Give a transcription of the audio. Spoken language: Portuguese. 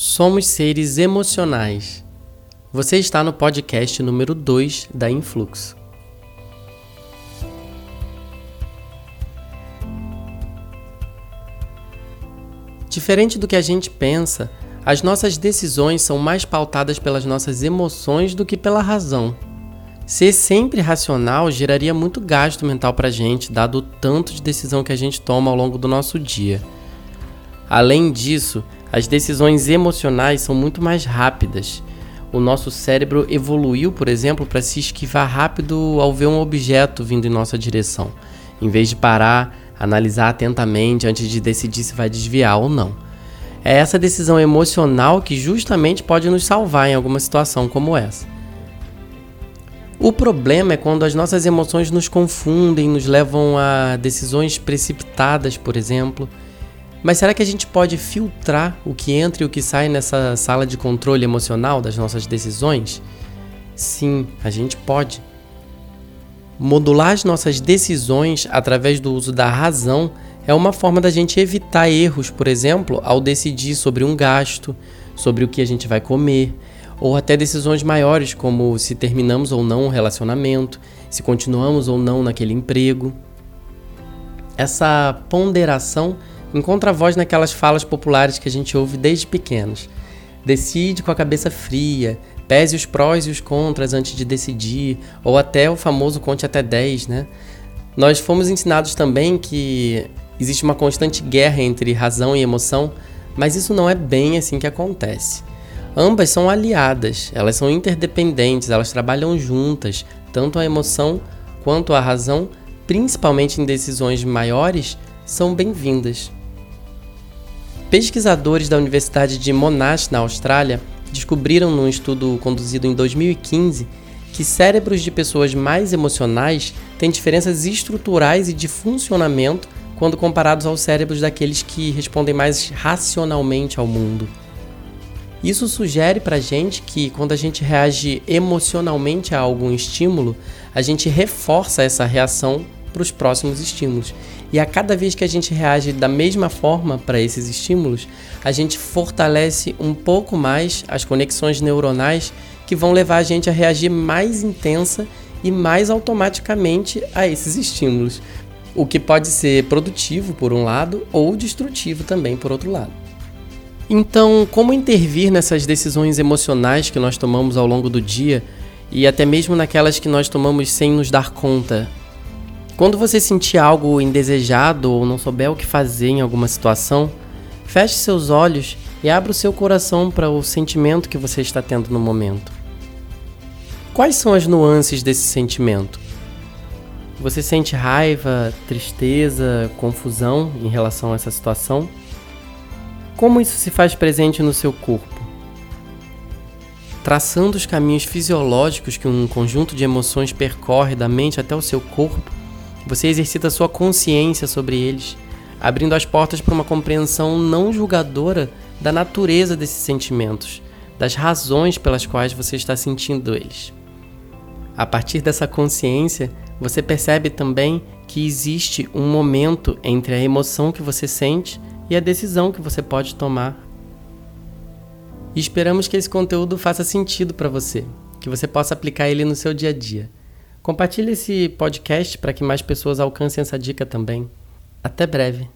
Somos seres emocionais. Você está no podcast número 2 da Influxo. Diferente do que a gente pensa, as nossas decisões são mais pautadas pelas nossas emoções do que pela razão. Ser sempre racional geraria muito gasto mental para a gente, dado o tanto de decisão que a gente toma ao longo do nosso dia. Além disso, as decisões emocionais são muito mais rápidas. O nosso cérebro evoluiu, por exemplo, para se esquivar rápido ao ver um objeto vindo em nossa direção, em vez de parar, analisar atentamente antes de decidir se vai desviar ou não. É essa decisão emocional que justamente pode nos salvar em alguma situação como essa. O problema é quando as nossas emoções nos confundem, nos levam a decisões precipitadas, por exemplo mas será que a gente pode filtrar o que entra e o que sai nessa sala de controle emocional das nossas decisões? Sim, a gente pode. Modular as nossas decisões através do uso da razão é uma forma da gente evitar erros, por exemplo, ao decidir sobre um gasto, sobre o que a gente vai comer, ou até decisões maiores, como se terminamos ou não um relacionamento, se continuamos ou não naquele emprego. Essa ponderação encontra voz naquelas falas populares que a gente ouve desde pequenos. Decide com a cabeça fria, pese os prós e os contras antes de decidir, ou até o famoso conte até 10, né? Nós fomos ensinados também que existe uma constante guerra entre razão e emoção, mas isso não é bem assim que acontece. Ambas são aliadas, elas são interdependentes, elas trabalham juntas, tanto a emoção quanto a razão, principalmente em decisões maiores, são bem-vindas. Pesquisadores da Universidade de Monash, na Austrália, descobriram num estudo conduzido em 2015 que cérebros de pessoas mais emocionais têm diferenças estruturais e de funcionamento quando comparados aos cérebros daqueles que respondem mais racionalmente ao mundo. Isso sugere para gente que quando a gente reage emocionalmente a algum estímulo, a gente reforça essa reação para os próximos estímulos. E a cada vez que a gente reage da mesma forma para esses estímulos, a gente fortalece um pouco mais as conexões neuronais que vão levar a gente a reagir mais intensa e mais automaticamente a esses estímulos, o que pode ser produtivo por um lado ou destrutivo também por outro lado. Então, como intervir nessas decisões emocionais que nós tomamos ao longo do dia e até mesmo naquelas que nós tomamos sem nos dar conta quando você sentir algo indesejado ou não souber o que fazer em alguma situação, feche seus olhos e abra o seu coração para o sentimento que você está tendo no momento. Quais são as nuances desse sentimento? Você sente raiva, tristeza, confusão em relação a essa situação? Como isso se faz presente no seu corpo? Traçando os caminhos fisiológicos que um conjunto de emoções percorre da mente até o seu corpo, você exercita sua consciência sobre eles, abrindo as portas para uma compreensão não julgadora da natureza desses sentimentos, das razões pelas quais você está sentindo eles. A partir dessa consciência, você percebe também que existe um momento entre a emoção que você sente e a decisão que você pode tomar. E esperamos que esse conteúdo faça sentido para você, que você possa aplicar ele no seu dia a dia. Compartilhe esse podcast para que mais pessoas alcancem essa dica também. Até breve.